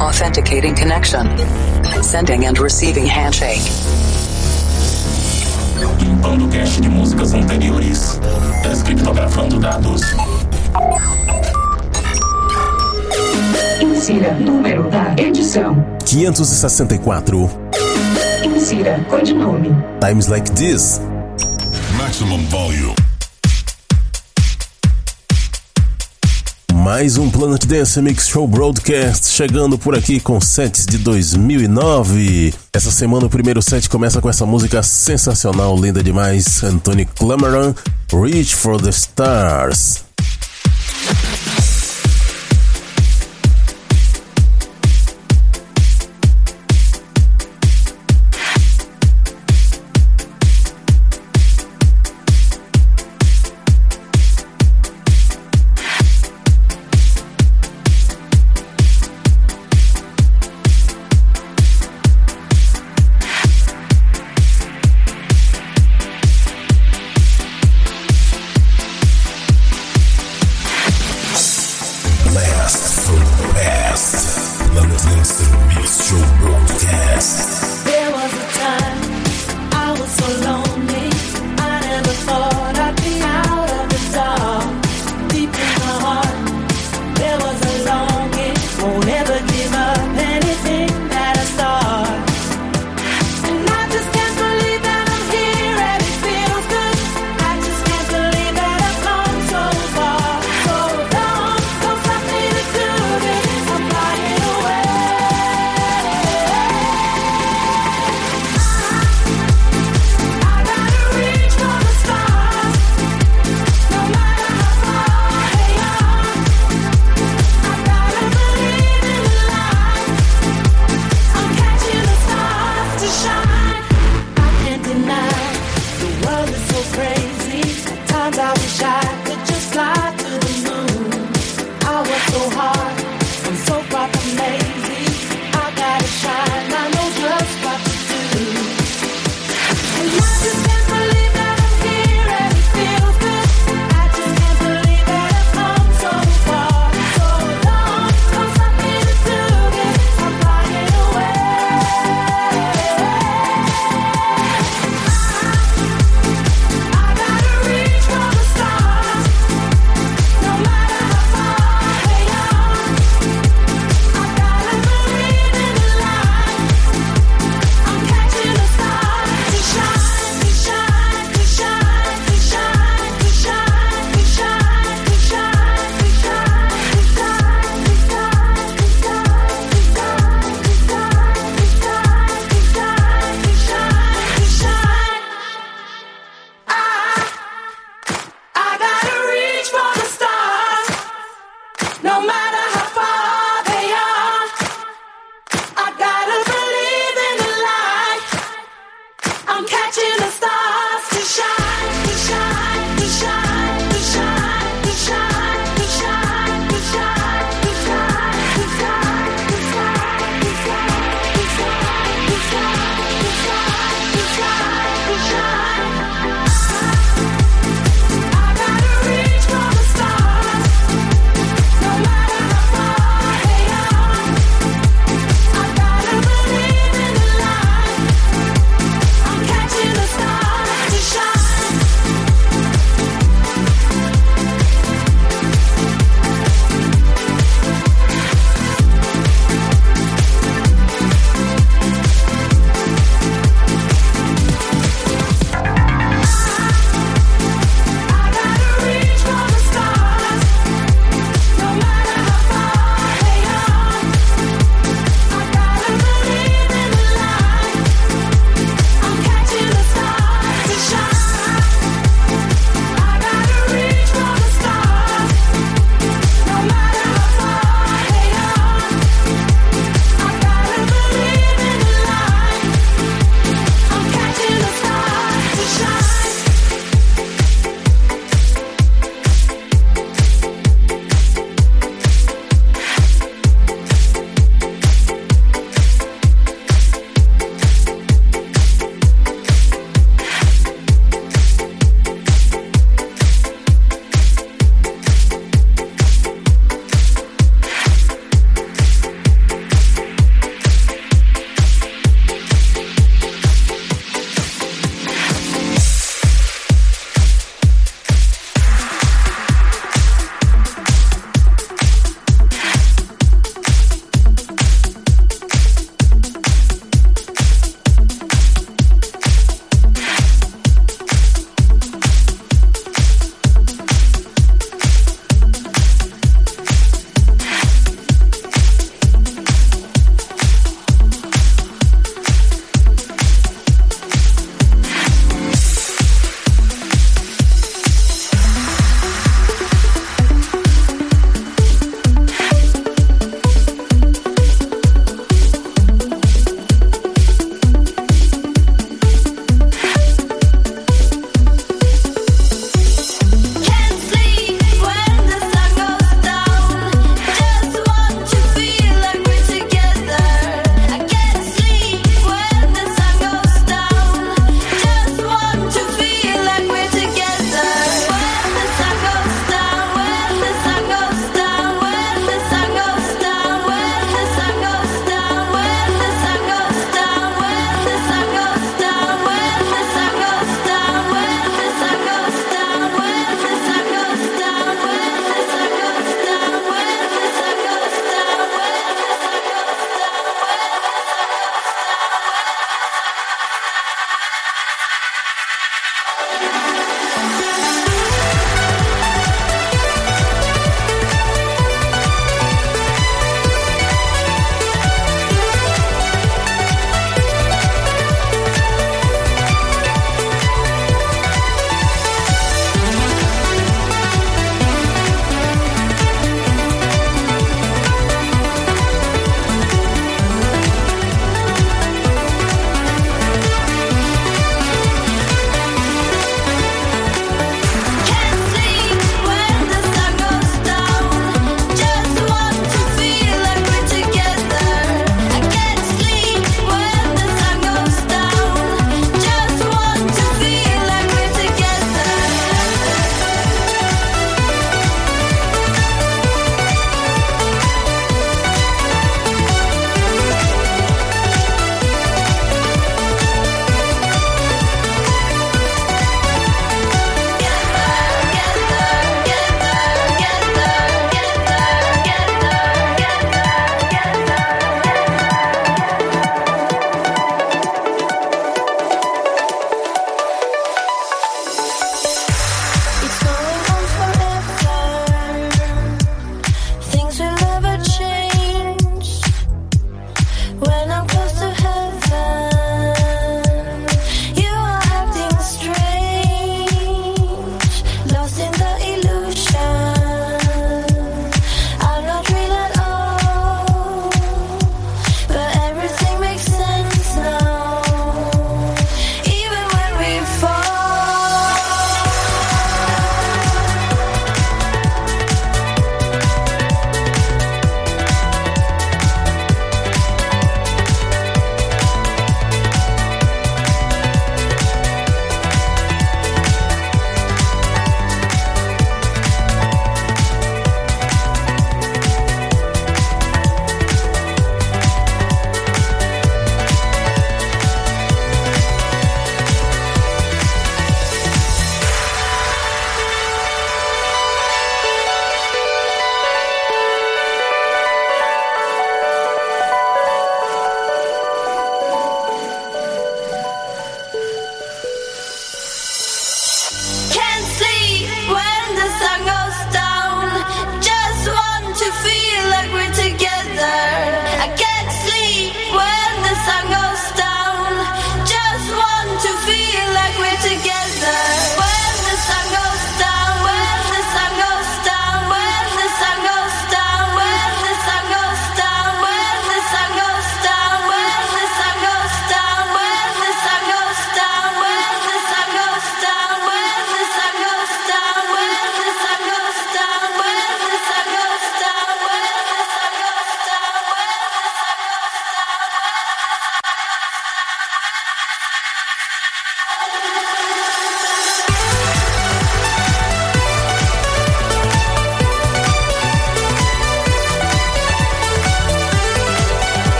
Authenticating connection. Sending and receiving handshake. Limpando cache de músicas anteriores. Descriptografando dados. Insira número da edição: 564. Insira codinome. Times like this. Maximum volume. Mais um Planet Dance Mix Show Broadcast chegando por aqui com sets de 2009. Essa semana o primeiro set começa com essa música sensacional, linda demais, Anthony Clamoran, Reach for the Stars.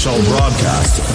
Dance Mix Show broadcast.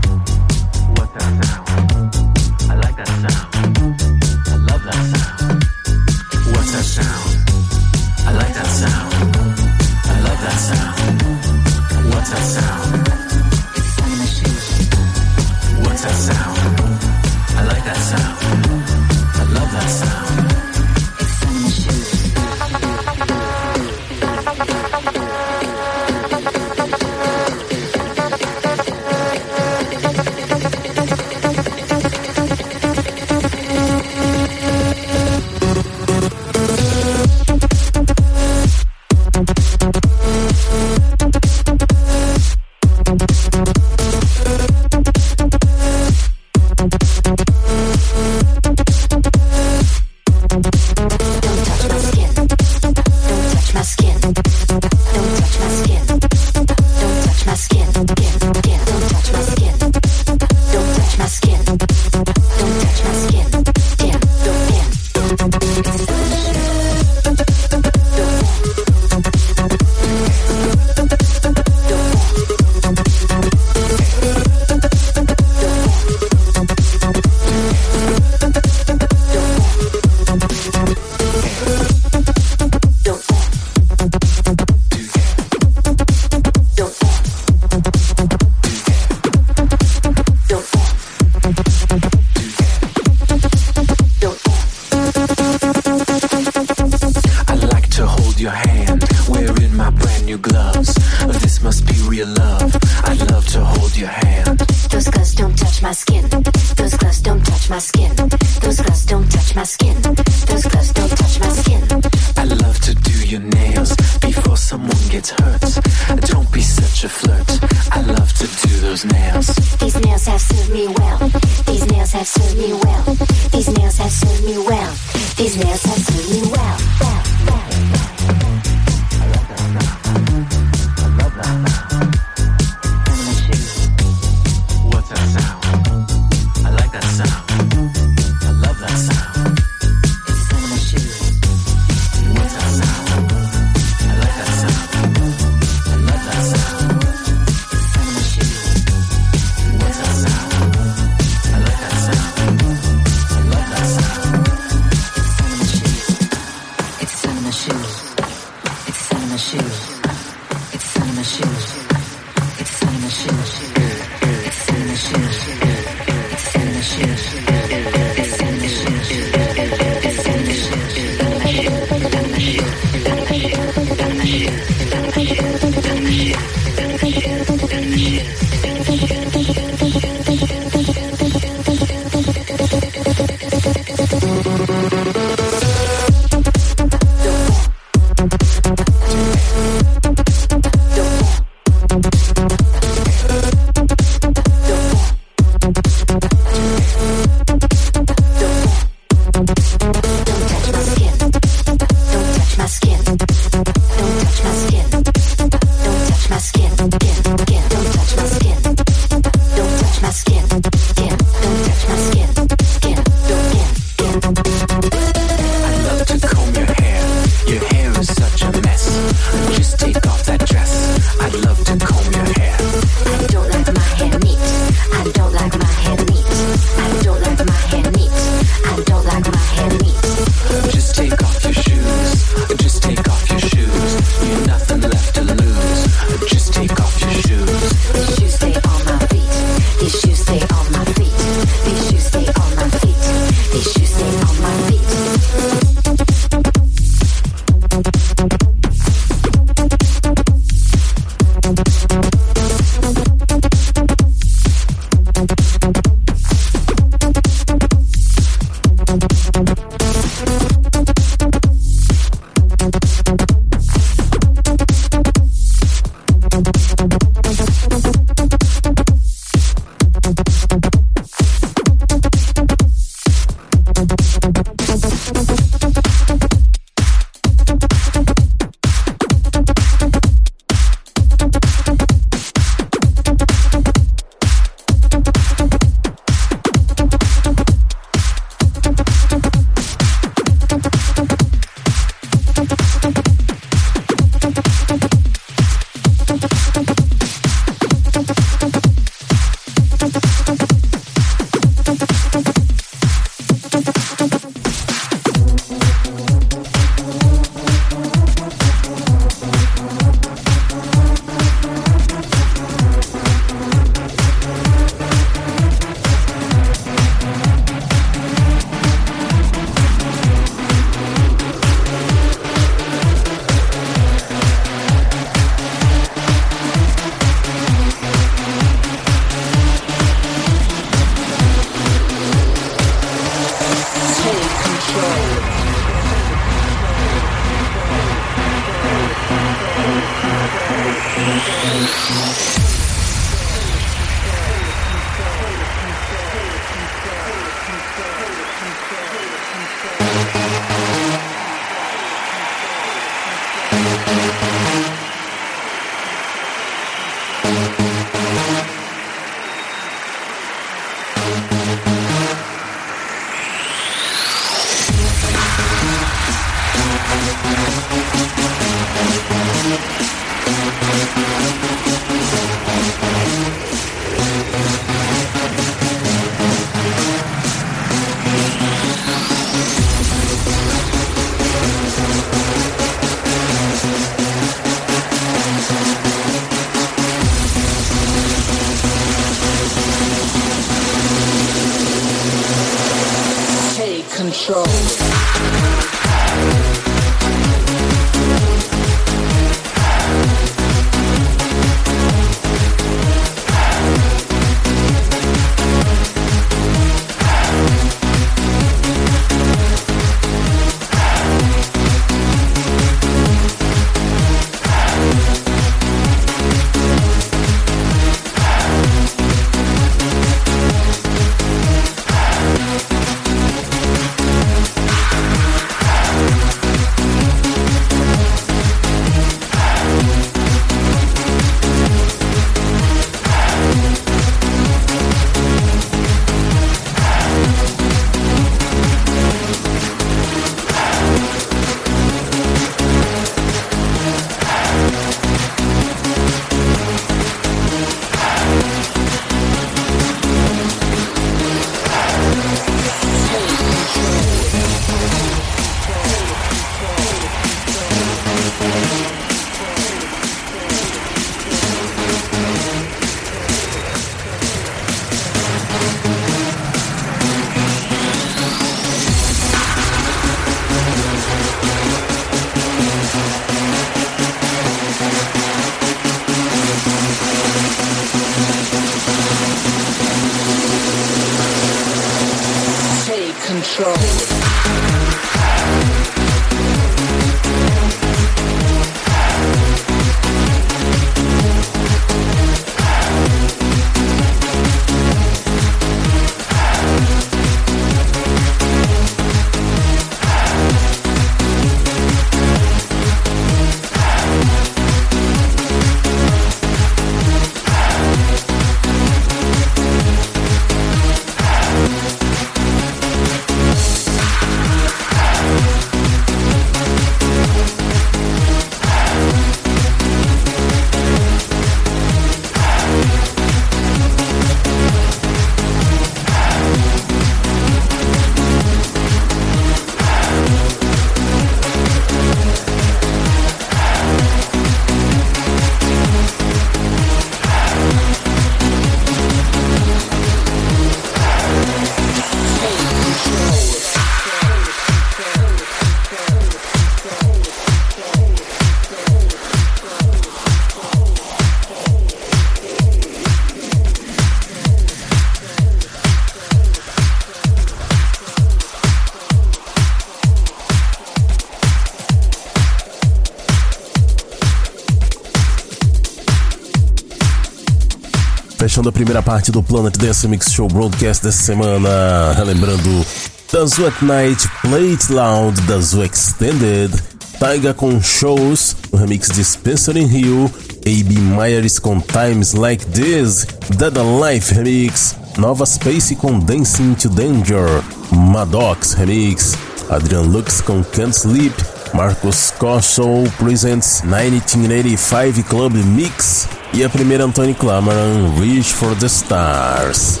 Fechando a primeira parte do Planet Dance Mix Show Broadcast dessa semana, relembrando da Zoo at Night, Play It Loud da Zoo Extended, Taiga com Shows, o remix de Spencer in Hill, A.B. Myers com Times Like This, Dead Alive Remix, Nova Space com Dancing to Danger, Maddox Remix, Adrian Lux com Can't Sleep, Marcos Kossel presents 1985 Club Mix e a primeira Anthony Clamaran, Reach for the Stars.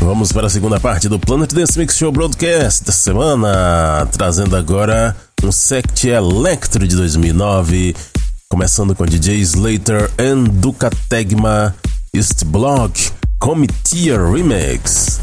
Vamos para a segunda parte do Planet Dance Mix Show Broadcast da semana, trazendo agora um Sect Electro de 2009, começando com DJ Slater and Duca Tegma, East Block, Comitia Remix.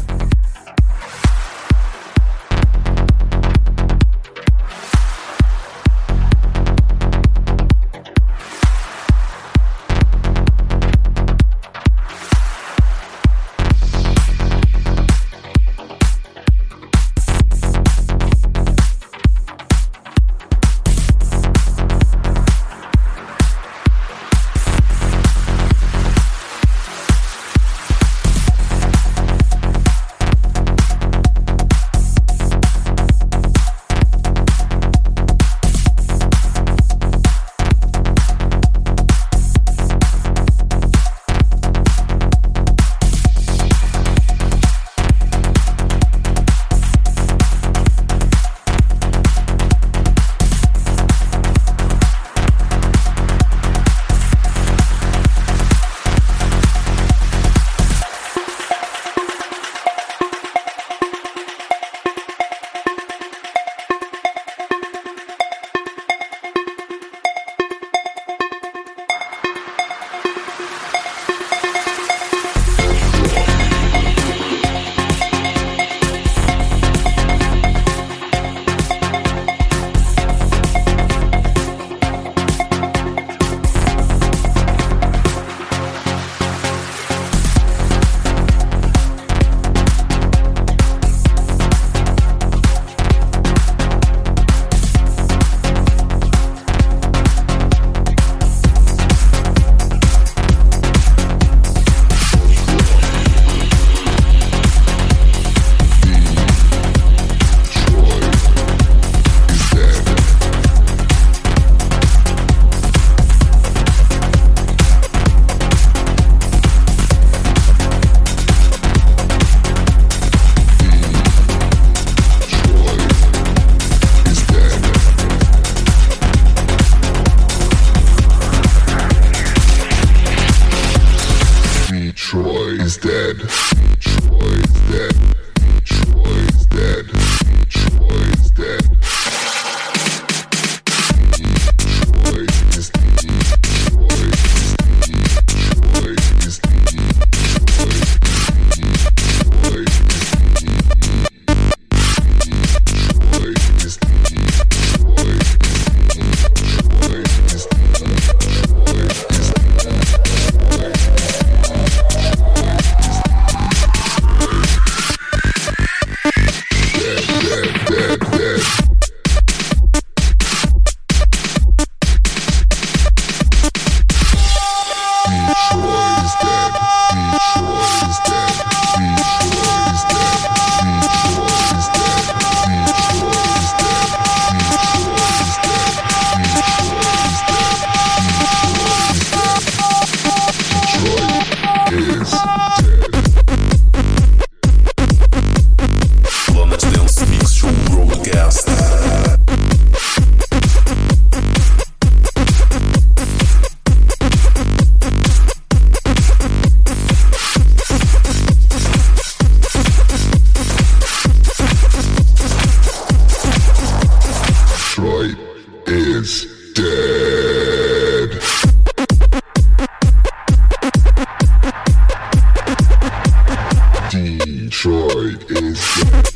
Detroit is.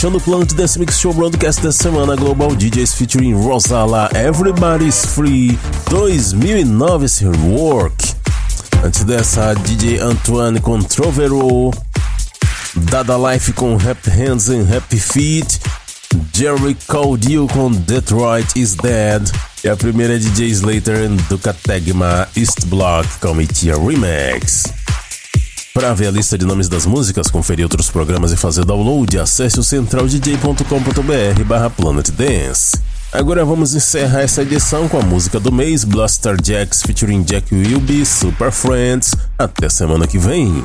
Fechando o plano de Dance Mix Show Broadcast da semana Global DJs featuring Rosala Everybody's Free 2009 esse work. Antes dessa, DJ Antoine com Trovero, Dada Life com Happy Hands and Happy Feet, Jerry Caudil com Detroit is Dead e a primeira é DJ Slater do Categma East Block Committee Remix. Para ver a lista de nomes das músicas, conferir outros programas e fazer download, acesse o centraldj.com.br barra Planet Dance. Agora vamos encerrar essa edição com a música do mês, Blaster Jacks featuring Jack Wilby, Super Friends. Até semana que vem.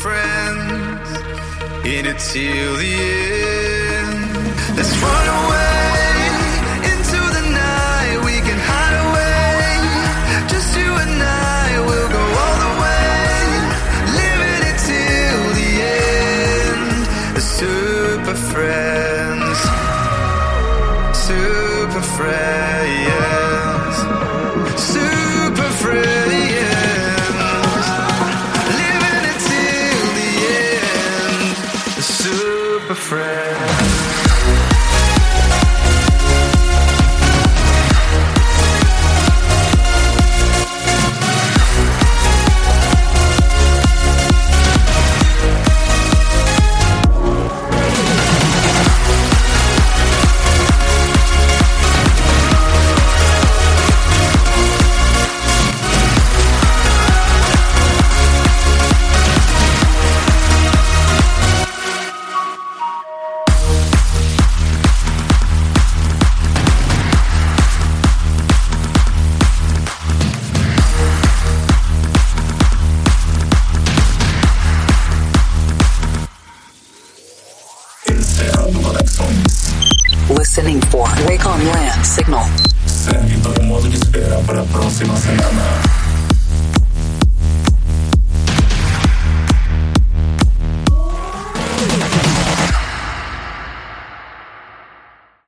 Friends, in it till the end. Let's run away